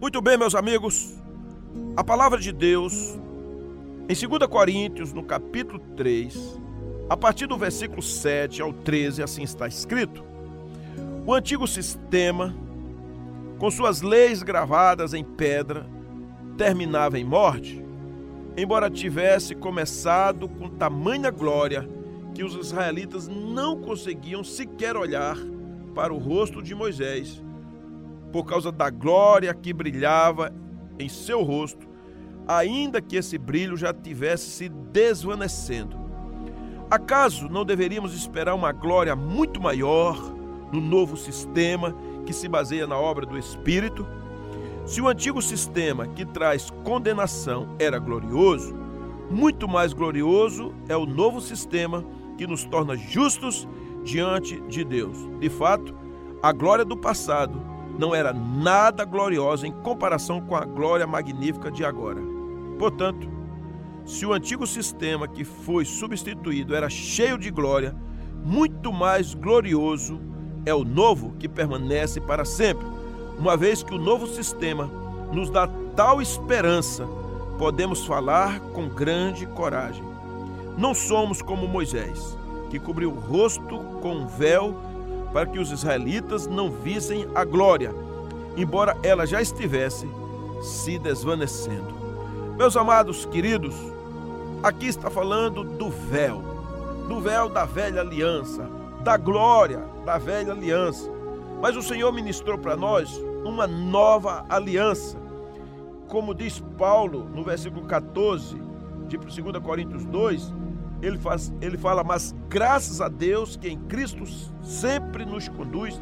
Muito bem, meus amigos. A palavra de Deus, em 2 Coríntios, no capítulo 3, a partir do versículo 7 ao 13, assim está escrito: O antigo sistema, com suas leis gravadas em pedra, terminava em morte, embora tivesse começado com tamanha glória que os israelitas não conseguiam sequer olhar para o rosto de Moisés por causa da glória que brilhava em seu rosto, ainda que esse brilho já tivesse se desvanecendo. Acaso não deveríamos esperar uma glória muito maior no novo sistema que se baseia na obra do Espírito? Se o antigo sistema que traz condenação era glorioso, muito mais glorioso é o novo sistema que nos torna justos diante de Deus. De fato, a glória do passado não era nada gloriosa em comparação com a glória magnífica de agora. Portanto, se o antigo sistema que foi substituído era cheio de glória, muito mais glorioso é o novo que permanece para sempre. Uma vez que o novo sistema nos dá tal esperança, podemos falar com grande coragem. Não somos como Moisés, que cobriu o rosto com um véu para que os israelitas não vissem a glória, embora ela já estivesse se desvanecendo. Meus amados queridos, aqui está falando do véu, do véu da velha aliança, da glória da velha aliança. Mas o Senhor ministrou para nós uma nova aliança. Como diz Paulo no versículo 14 de 2 Coríntios 2, ele, faz, ele fala, mas graças a Deus que em Cristo sempre nos conduz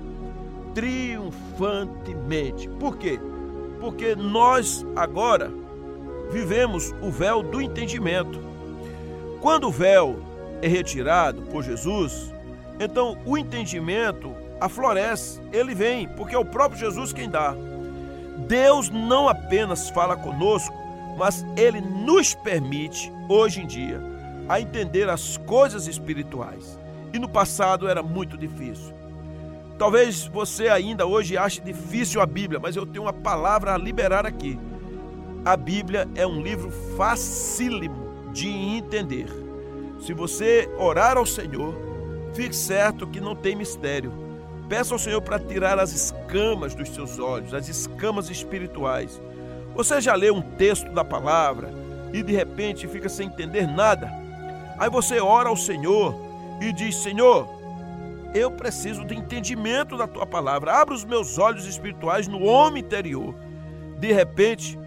triunfantemente. Por quê? Porque nós agora vivemos o véu do entendimento. Quando o véu é retirado por Jesus, então o entendimento aflorece, ele vem, porque é o próprio Jesus quem dá. Deus não apenas fala conosco, mas ele nos permite, hoje em dia, a entender as coisas espirituais. E no passado era muito difícil. Talvez você ainda hoje ache difícil a Bíblia, mas eu tenho uma palavra a liberar aqui. A Bíblia é um livro facílimo de entender. Se você orar ao Senhor, fique certo que não tem mistério. Peça ao Senhor para tirar as escamas dos seus olhos, as escamas espirituais. Você já leu um texto da palavra e de repente fica sem entender nada? Aí você ora ao Senhor e diz: Senhor, eu preciso de entendimento da tua palavra. Abra os meus olhos espirituais no homem interior. De repente,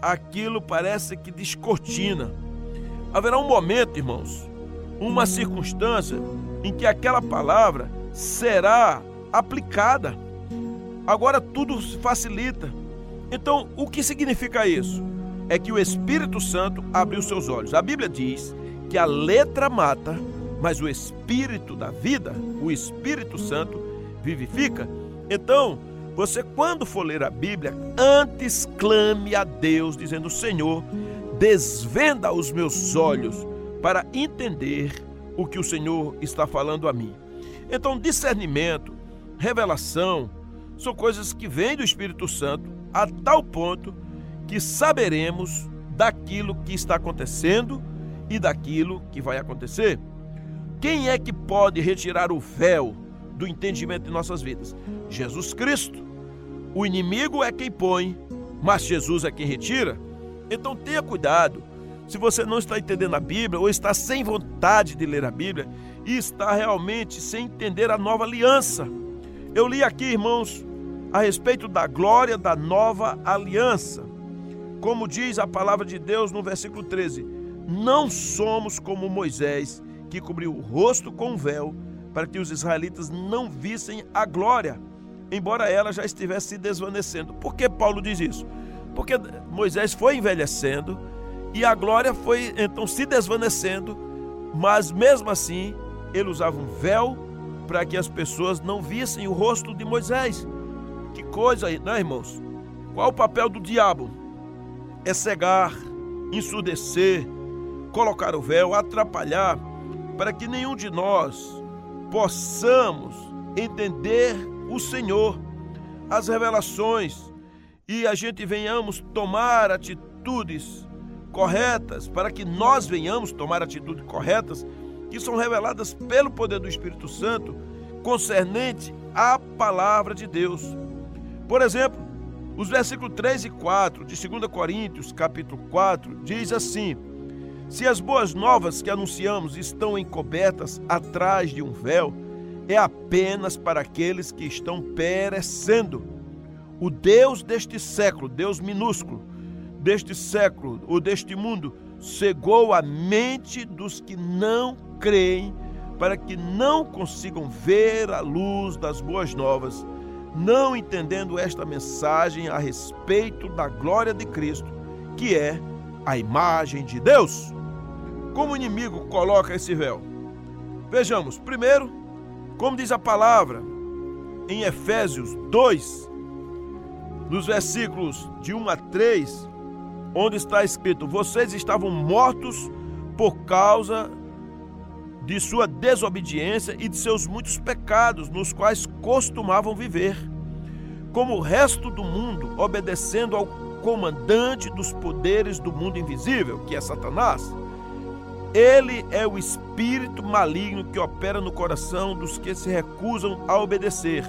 aquilo parece que descortina. Haverá um momento, irmãos, uma circunstância em que aquela palavra será aplicada. Agora tudo se facilita. Então, o que significa isso? É que o Espírito Santo abriu seus olhos. A Bíblia diz que a letra mata, mas o espírito da vida, o Espírito Santo, vivifica. Então, você, quando for ler a Bíblia, antes clame a Deus, dizendo: Senhor, desvenda os meus olhos para entender o que o Senhor está falando a mim. Então, discernimento, revelação, são coisas que vêm do Espírito Santo a tal ponto que saberemos daquilo que está acontecendo e daquilo que vai acontecer. Quem é que pode retirar o véu do entendimento de nossas vidas? Jesus Cristo. O inimigo é quem põe, mas Jesus é quem retira. Então tenha cuidado. Se você não está entendendo a Bíblia ou está sem vontade de ler a Bíblia e está realmente sem entender a nova aliança. Eu li aqui, irmãos, a respeito da glória da nova aliança. Como diz a palavra de Deus no versículo 13: não somos como Moisés, que cobriu o rosto com um véu, para que os israelitas não vissem a glória, embora ela já estivesse se desvanecendo. Por que Paulo diz isso? Porque Moisés foi envelhecendo e a glória foi então se desvanecendo, mas mesmo assim ele usava um véu para que as pessoas não vissem o rosto de Moisés. Que coisa, né, irmãos? Qual o papel do diabo? É cegar, ensurdecer, colocar o véu, atrapalhar, para que nenhum de nós possamos entender o Senhor, as revelações. e a gente venhamos tomar atitudes corretas, para que nós venhamos tomar atitudes corretas, que são reveladas pelo poder do Espírito Santo, concernente à palavra de Deus. Por exemplo, os versículos 3 e 4 de 2 Coríntios, capítulo 4, diz assim: Se as boas novas que anunciamos estão encobertas atrás de um véu, é apenas para aqueles que estão perecendo. O Deus deste século, Deus minúsculo, deste século ou deste mundo, cegou a mente dos que não creem, para que não consigam ver a luz das boas novas não entendendo esta mensagem a respeito da glória de Cristo, que é a imagem de Deus. Como o inimigo coloca esse véu? Vejamos, primeiro, como diz a palavra em Efésios 2, nos versículos de 1 a 3, onde está escrito: Vocês estavam mortos por causa de sua desobediência e de seus muitos pecados, nos quais costumavam viver, como o resto do mundo, obedecendo ao comandante dos poderes do mundo invisível, que é Satanás. Ele é o espírito maligno que opera no coração dos que se recusam a obedecer.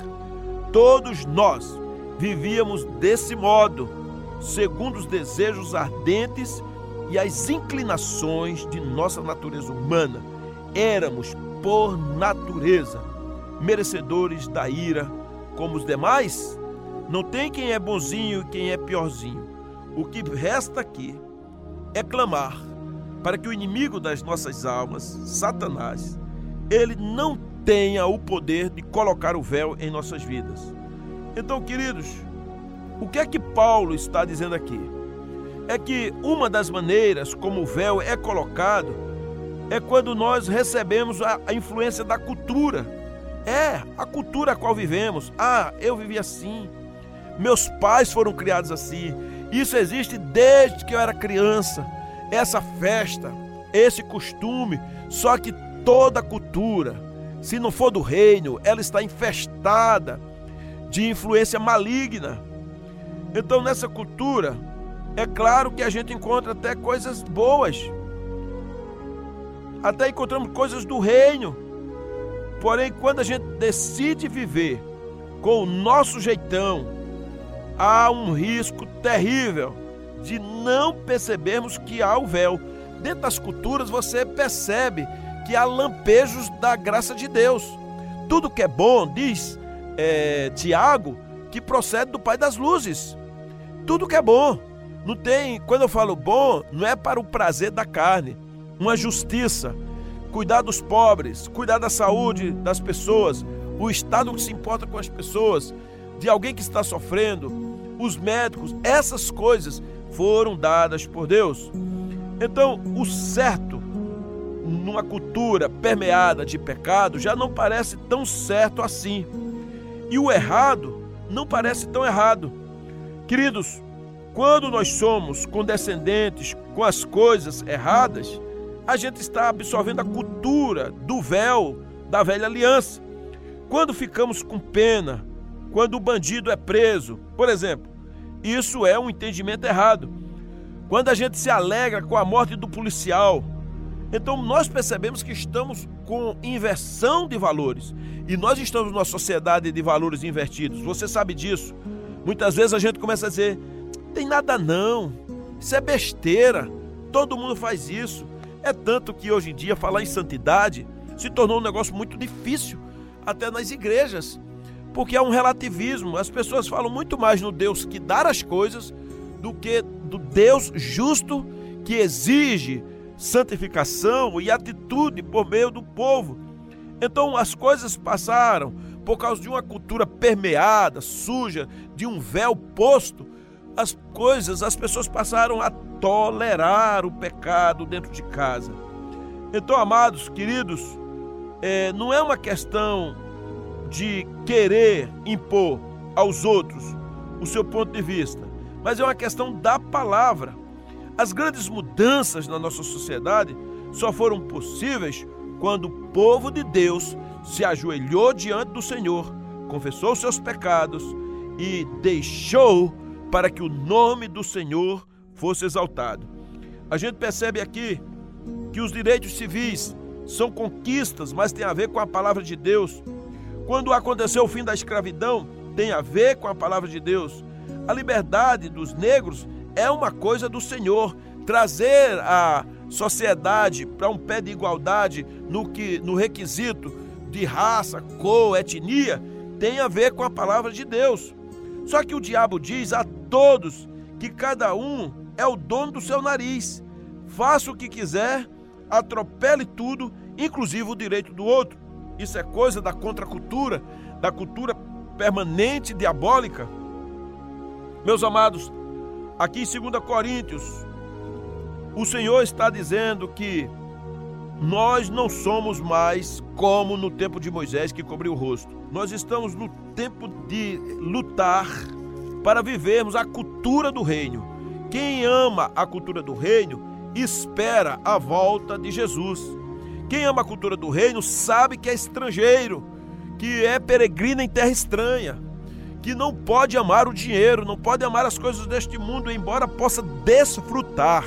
Todos nós vivíamos desse modo, segundo os desejos ardentes e as inclinações de nossa natureza humana éramos, por natureza, merecedores da ira como os demais? Não tem quem é bonzinho e quem é piorzinho. O que resta aqui é clamar para que o inimigo das nossas almas, Satanás, ele não tenha o poder de colocar o véu em nossas vidas. Então, queridos, o que é que Paulo está dizendo aqui? É que uma das maneiras como o véu é colocado é quando nós recebemos a, influência da cultura. É, a cultura a qual vivemos. Ah, eu vivi assim. Meus pais foram criados assim. Isso existe desde que eu era criança. Essa festa, esse costume. Só que toda cultura, se não for do reino, ela está infestada de influência maligna. Então, nessa cultura, é claro que a gente encontra até coisas boas até encontramos coisas do reino. Porém, quando a gente decide viver com o nosso jeitão, há um risco terrível de não percebermos que há o véu. Dentro das culturas você percebe que há lampejos da graça de Deus. Tudo que é bom, diz é, Tiago, que procede do Pai das Luzes. Tudo que é bom. Não tem, quando eu falo bom, não é para o prazer da carne uma justiça, cuidar dos pobres, cuidar da saúde das pessoas, o Estado que se importa com as pessoas, de alguém que está sofrendo, os médicos, essas coisas foram dadas por Deus. Então, o certo numa cultura permeada de pecado já não parece tão certo assim. E o errado não parece tão errado. Queridos, quando nós somos condescendentes com as coisas erradas, a gente está absorvendo a cultura do véu da velha aliança. Quando ficamos com pena, quando o bandido é preso, por exemplo, isso é um entendimento errado. Quando a gente se alegra com a morte do policial, então nós percebemos que estamos com inversão de valores. E nós estamos numa sociedade de valores invertidos. Você sabe disso. Muitas vezes a gente começa a dizer: tem nada não, isso é besteira, todo mundo faz isso. É tanto que hoje em dia falar em santidade se tornou um negócio muito difícil, até nas igrejas, porque há um relativismo. As pessoas falam muito mais no Deus que dá as coisas do que do Deus justo que exige santificação e atitude por meio do povo. Então as coisas passaram por causa de uma cultura permeada, suja, de um véu posto. As coisas, as pessoas passaram a tolerar o pecado dentro de casa. Então, amados, queridos, é, não é uma questão de querer impor aos outros o seu ponto de vista, mas é uma questão da palavra. As grandes mudanças na nossa sociedade só foram possíveis quando o povo de Deus se ajoelhou diante do Senhor, confessou seus pecados e deixou para que o nome do Senhor fosse exaltado. A gente percebe aqui que os direitos civis são conquistas, mas tem a ver com a palavra de Deus. Quando aconteceu o fim da escravidão, tem a ver com a palavra de Deus. A liberdade dos negros é uma coisa do Senhor. Trazer a sociedade para um pé de igualdade no, que, no requisito de raça, cor, etnia, tem a ver com a palavra de Deus. Só que o diabo diz a todos que cada um é o dono do seu nariz. Faça o que quiser, atropele tudo, inclusive o direito do outro. Isso é coisa da contracultura, da cultura permanente diabólica. Meus amados, aqui em 2 Coríntios, o Senhor está dizendo que nós não somos mais como no tempo de Moisés que cobriu o rosto. Nós estamos no tempo de lutar para vivermos a cultura do reino. Quem ama a cultura do reino espera a volta de Jesus. Quem ama a cultura do reino sabe que é estrangeiro, que é peregrino em terra estranha, que não pode amar o dinheiro, não pode amar as coisas deste mundo, embora possa desfrutar,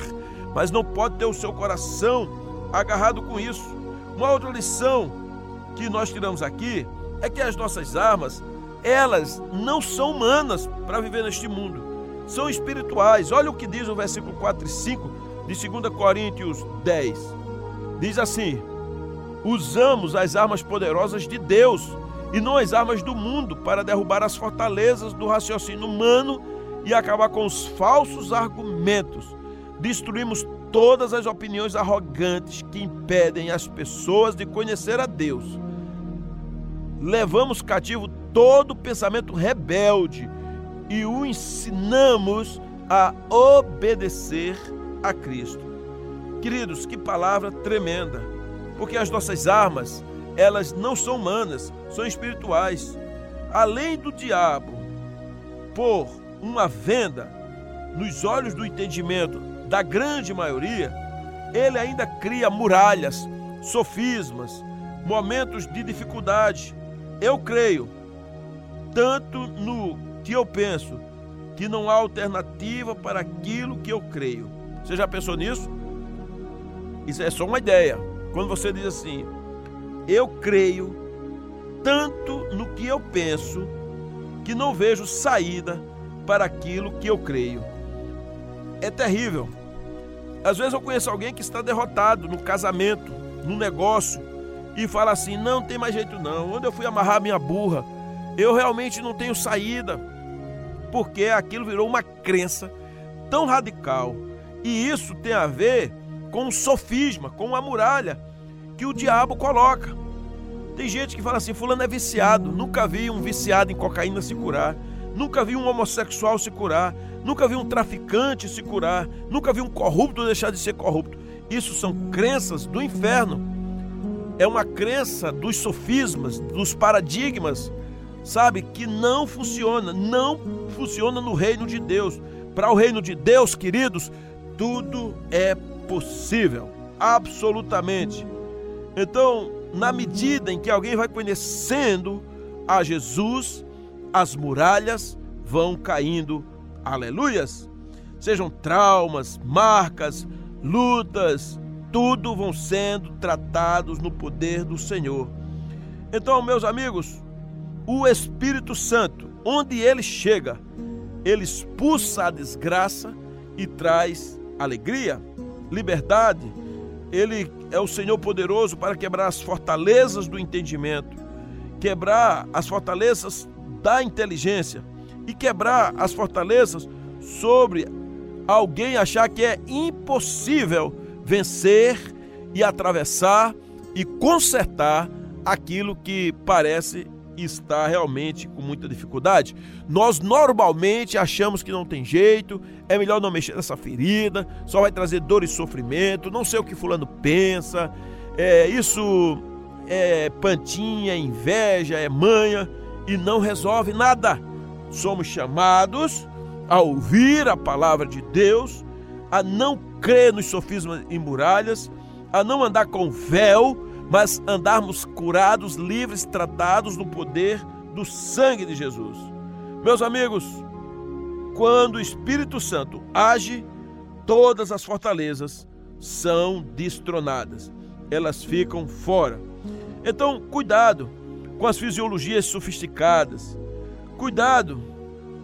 mas não pode ter o seu coração agarrado com isso. Uma outra lição que nós tiramos aqui é que as nossas armas, elas não são humanas para viver neste mundo, são espirituais. Olha o que diz o versículo 4 e 5 de 2 Coríntios 10. Diz assim: Usamos as armas poderosas de Deus e não as armas do mundo para derrubar as fortalezas do raciocínio humano e acabar com os falsos argumentos. Destruímos todas as opiniões arrogantes que impedem as pessoas de conhecer a Deus. Levamos cativo todo pensamento rebelde e o ensinamos a obedecer a Cristo. Queridos, que palavra tremenda, porque as nossas armas, elas não são humanas, são espirituais. Além do diabo pôr uma venda nos olhos do entendimento da grande maioria, ele ainda cria muralhas, sofismas, momentos de dificuldade. Eu creio, tanto no que eu penso, que não há alternativa para aquilo que eu creio. Você já pensou nisso? Isso é só uma ideia. Quando você diz assim, eu creio tanto no que eu penso, que não vejo saída para aquilo que eu creio. É terrível. Às vezes eu conheço alguém que está derrotado no casamento, no negócio, e fala assim: não tem mais jeito não. Onde eu fui amarrar minha burra, eu realmente não tenho saída, porque aquilo virou uma crença tão radical. E isso tem a ver com o sofisma, com a muralha que o diabo coloca. Tem gente que fala assim: Fulano é viciado. Nunca vi um viciado em cocaína se curar. Nunca vi um homossexual se curar. Nunca vi um traficante se curar. Nunca vi um corrupto deixar de ser corrupto. Isso são crenças do inferno. É uma crença dos sofismas, dos paradigmas, sabe, que não funciona, não funciona no reino de Deus. Para o reino de Deus, queridos, tudo é possível, absolutamente. Então, na medida em que alguém vai conhecendo a Jesus, as muralhas vão caindo aleluias, sejam traumas, marcas, lutas, tudo vão sendo tratados no poder do Senhor. Então, meus amigos, o Espírito Santo, onde ele chega, ele expulsa a desgraça e traz alegria, liberdade. Ele é o Senhor poderoso para quebrar as fortalezas do entendimento, quebrar as fortalezas da inteligência, e quebrar as fortalezas sobre alguém achar que é impossível vencer e atravessar e consertar aquilo que parece estar realmente com muita dificuldade. Nós normalmente achamos que não tem jeito, é melhor não mexer nessa ferida, só vai trazer dor e sofrimento, não sei o que fulano pensa, é, isso é pantinha, inveja, é manha e não resolve nada somos chamados a ouvir a palavra de Deus, a não crer nos sofismas e muralhas, a não andar com véu, mas andarmos curados, livres, tratados no poder do sangue de Jesus. Meus amigos, quando o Espírito Santo age, todas as fortalezas são destronadas, elas ficam fora. Então, cuidado com as fisiologias sofisticadas, cuidado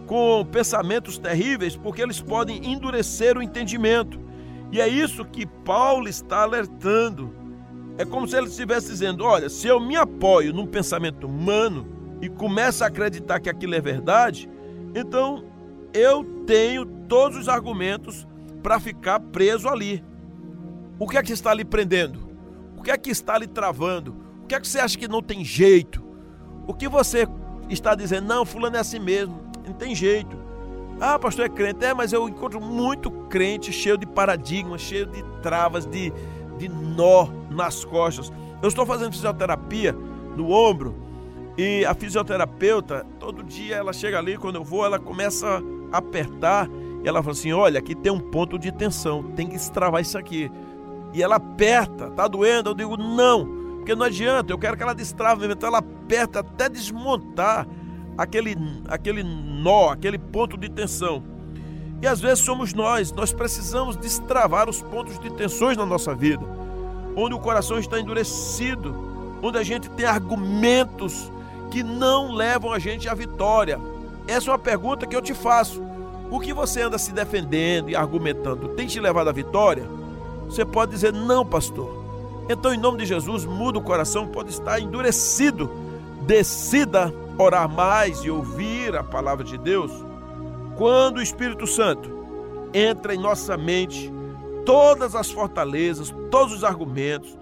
com pensamentos terríveis, porque eles podem endurecer o entendimento. E é isso que Paulo está alertando. É como se ele estivesse dizendo: olha, se eu me apoio num pensamento humano e começo a acreditar que aquilo é verdade, então eu tenho todos os argumentos para ficar preso ali. O que é que está lhe prendendo? O que é que está lhe travando? O que é que você acha que não tem jeito? O que você está dizendo? Não, fulano é assim mesmo não tem jeito. Ah, pastor é crente. É, mas eu encontro muito crente cheio de paradigmas, cheio de travas, de, de nó nas costas. Eu estou fazendo fisioterapia no ombro e a fisioterapeuta, todo dia ela chega ali, quando eu vou, ela começa a apertar e ela fala assim: Olha, aqui tem um ponto de tensão, tem que destravar isso aqui. E ela aperta, tá doendo? Eu digo: Não, porque não adianta, eu quero que ela destrave mesmo. Então ela aperta até desmontar aquele, aquele nó, aquele ponto de tensão. E às vezes somos nós, nós precisamos destravar os pontos de tensões na nossa vida, onde o coração está endurecido, onde a gente tem argumentos que não levam a gente à vitória. Essa é uma pergunta que eu te faço. O que você anda se defendendo e argumentando tem te levado à vitória? Você pode dizer, não, pastor. Então, em nome de Jesus, muda o coração, pode estar endurecido. Decida orar mais e ouvir a palavra de Deus, quando o Espírito Santo entra em nossa mente, todas as fortalezas, todos os argumentos,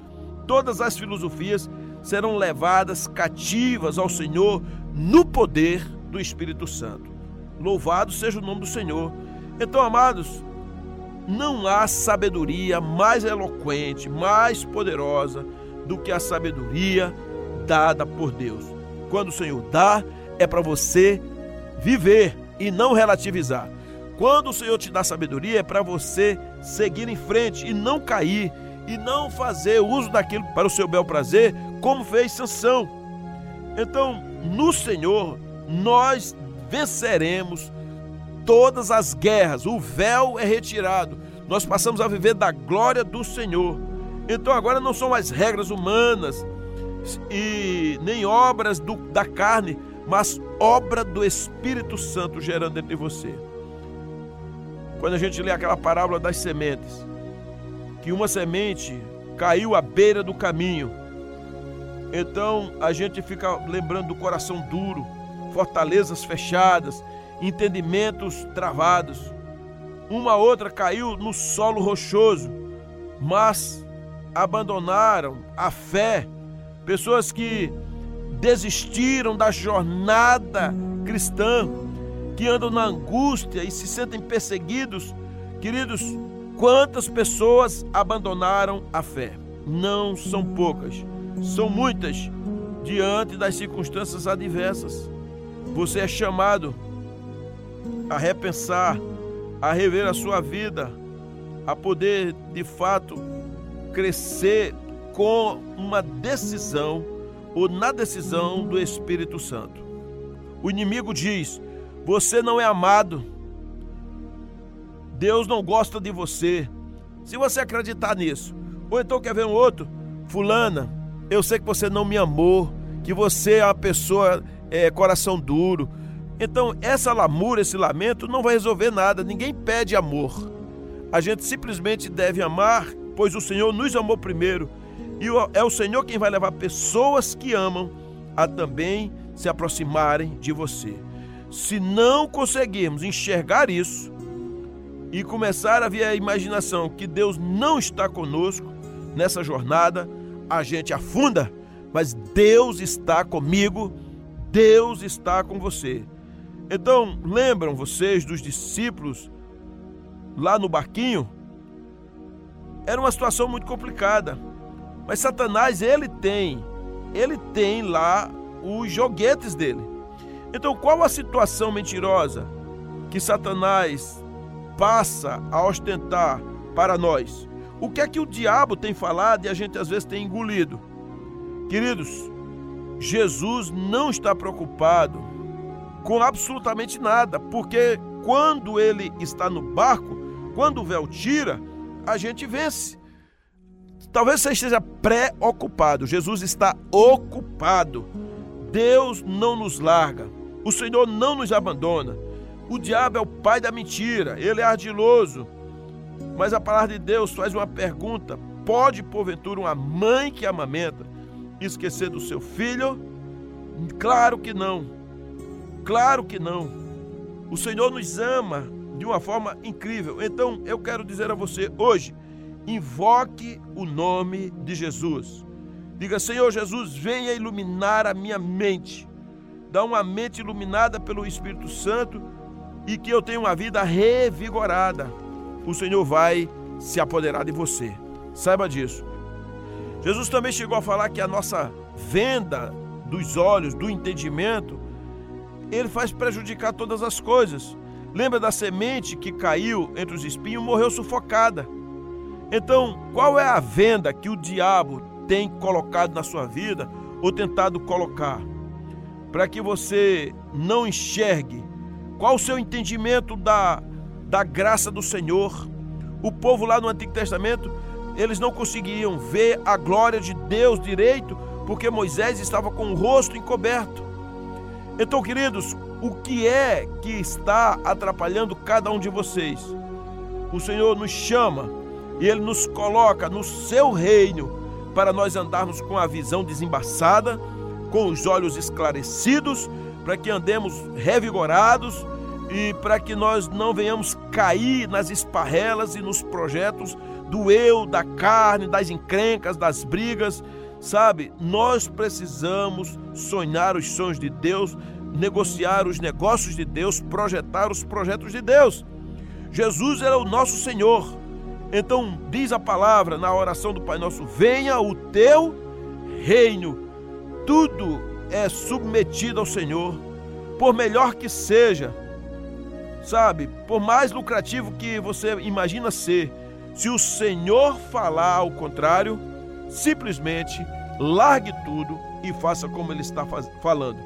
todas as filosofias serão levadas cativas ao Senhor no poder do Espírito Santo. Louvado seja o nome do Senhor. Então, amados, não há sabedoria mais eloquente, mais poderosa do que a sabedoria dada por Deus. Quando o Senhor dá, é para você viver e não relativizar. Quando o Senhor te dá sabedoria, é para você seguir em frente e não cair e não fazer uso daquilo para o seu bel prazer, como fez Sansão. Então, no Senhor, nós venceremos todas as guerras. O véu é retirado. Nós passamos a viver da glória do Senhor. Então agora não são mais regras humanas, e nem obras do, da carne, mas obra do Espírito Santo gerando dentro de você. Quando a gente lê aquela parábola das sementes, que uma semente caiu à beira do caminho, então a gente fica lembrando do coração duro, fortalezas fechadas, entendimentos travados. Uma outra caiu no solo rochoso, mas abandonaram a fé. Pessoas que desistiram da jornada cristã, que andam na angústia e se sentem perseguidos. Queridos, quantas pessoas abandonaram a fé? Não são poucas, são muitas diante das circunstâncias adversas. Você é chamado a repensar, a rever a sua vida, a poder de fato crescer com uma decisão ou na decisão do Espírito Santo. O inimigo diz: Você não é amado, Deus não gosta de você. Se você acreditar nisso, ou então quer ver um outro, Fulana, eu sei que você não me amou, que você é uma pessoa é, coração duro. Então, essa lamúria, esse lamento não vai resolver nada. Ninguém pede amor. A gente simplesmente deve amar, pois o Senhor nos amou primeiro. E é o Senhor quem vai levar pessoas que amam a também se aproximarem de você. Se não conseguirmos enxergar isso e começar a ver a imaginação que Deus não está conosco nessa jornada, a gente afunda, mas Deus está comigo, Deus está com você. Então, lembram vocês dos discípulos lá no barquinho? Era uma situação muito complicada. Mas Satanás, ele tem, ele tem lá os joguetes dele. Então, qual a situação mentirosa que Satanás passa a ostentar para nós? O que é que o diabo tem falado e a gente às vezes tem engolido? Queridos, Jesus não está preocupado com absolutamente nada, porque quando ele está no barco, quando o véu tira, a gente vence. Talvez você esteja preocupado. Jesus está ocupado. Deus não nos larga. O Senhor não nos abandona. O diabo é o pai da mentira. Ele é ardiloso. Mas a palavra de Deus faz uma pergunta: pode porventura uma mãe que amamenta esquecer do seu filho? Claro que não. Claro que não. O Senhor nos ama de uma forma incrível. Então eu quero dizer a você hoje: invoque o nome de Jesus. Diga, Senhor Jesus, venha iluminar a minha mente. Dá uma mente iluminada pelo Espírito Santo e que eu tenha uma vida revigorada. O Senhor vai se apoderar de você. Saiba disso. Jesus também chegou a falar que a nossa venda dos olhos, do entendimento, ele faz prejudicar todas as coisas. Lembra da semente que caiu entre os espinhos, morreu sufocada. Então, qual é a venda que o diabo tem colocado na sua vida ou tentado colocar? Para que você não enxergue qual o seu entendimento da, da graça do Senhor. O povo lá no Antigo Testamento, eles não conseguiam ver a glória de Deus direito, porque Moisés estava com o rosto encoberto. Então, queridos, o que é que está atrapalhando cada um de vocês? O Senhor nos chama e Ele nos coloca no seu reino para nós andarmos com a visão desembaçada, com os olhos esclarecidos, para que andemos revigorados e para que nós não venhamos cair nas esparrelas e nos projetos do eu, da carne, das encrencas, das brigas, sabe? Nós precisamos sonhar os sonhos de Deus, negociar os negócios de Deus, projetar os projetos de Deus. Jesus era o nosso Senhor. Então diz a palavra na oração do Pai Nosso: venha o teu reino. Tudo é submetido ao Senhor, por melhor que seja, sabe? Por mais lucrativo que você imagina ser, se o Senhor falar ao contrário, simplesmente largue tudo e faça como ele está falando.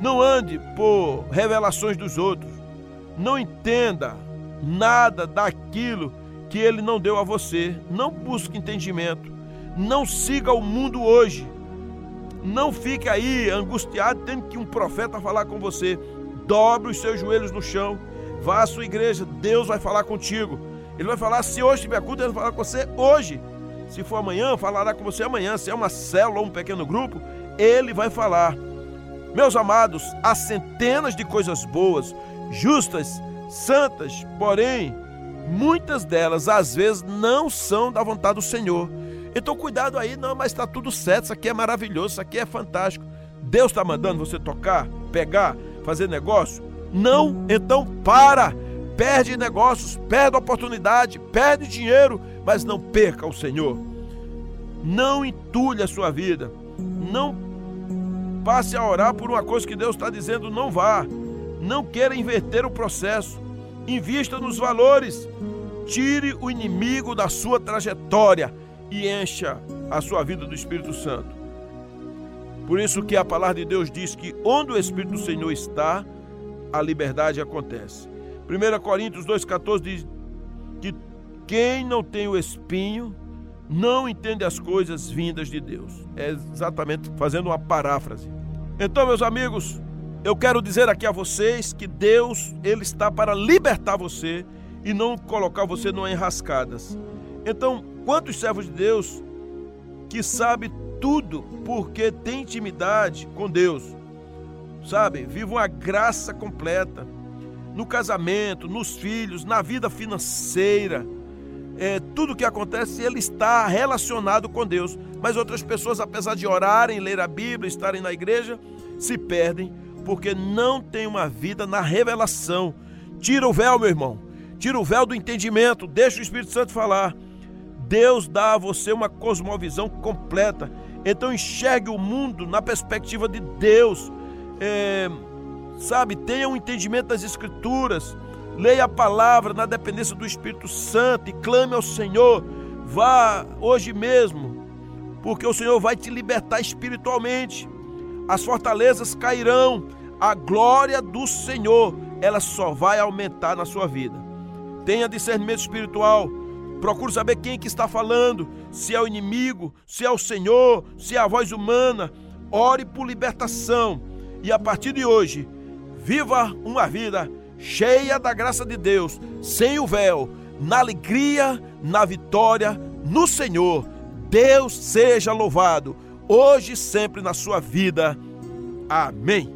Não ande por revelações dos outros. Não entenda nada daquilo que ele não deu a você. Não busque entendimento. Não siga o mundo hoje. Não fique aí angustiado tendo que um profeta falar com você. Dobre os seus joelhos no chão. Vá à sua igreja. Deus vai falar contigo. Ele vai falar, se hoje tiver culto, ele vai falar com você hoje. Se for amanhã, falará com você amanhã. Se é uma célula ou um pequeno grupo, ele vai falar. Meus amados, há centenas de coisas boas, justas, santas, porém, muitas delas às vezes não são da vontade do Senhor. Então, cuidado aí, não, mas está tudo certo, isso aqui é maravilhoso, isso aqui é fantástico. Deus está mandando você tocar, pegar, fazer negócio? Não, então para. Perde negócios, perde oportunidade, perde dinheiro, mas não perca o Senhor. Não entulhe a sua vida. Não Passe a orar por uma coisa que Deus está dizendo não vá. Não queira inverter o processo. Invista nos valores. Tire o inimigo da sua trajetória e encha a sua vida do Espírito Santo. Por isso que a palavra de Deus diz que onde o Espírito do Senhor está, a liberdade acontece. 1 Coríntios 2,14 diz que quem não tem o espinho não entende as coisas vindas de Deus. É exatamente fazendo uma paráfrase. Então, meus amigos, eu quero dizer aqui a vocês que Deus, ele está para libertar você e não colocar você numa enrascadas. Então, quantos servos de Deus que sabe tudo porque tem intimidade com Deus, sabe? Vivam a graça completa no casamento, nos filhos, na vida financeira, é, tudo que acontece, ele está relacionado com Deus. Mas outras pessoas, apesar de orarem, ler a Bíblia, estarem na igreja, se perdem porque não tem uma vida na revelação. Tira o véu, meu irmão. Tira o véu do entendimento. Deixa o Espírito Santo falar. Deus dá a você uma cosmovisão completa. Então enxergue o mundo na perspectiva de Deus. É, sabe, tenha um entendimento das Escrituras. Leia a palavra na dependência do Espírito Santo e clame ao Senhor. Vá hoje mesmo, porque o Senhor vai te libertar espiritualmente. As fortalezas cairão, a glória do Senhor ela só vai aumentar na sua vida. Tenha discernimento espiritual. Procure saber quem que está falando, se é o inimigo, se é o Senhor, se é a voz humana. Ore por libertação e a partir de hoje, viva uma vida cheia da graça de Deus, sem o véu, na alegria, na vitória, no Senhor. Deus seja louvado, hoje e sempre na sua vida. Amém.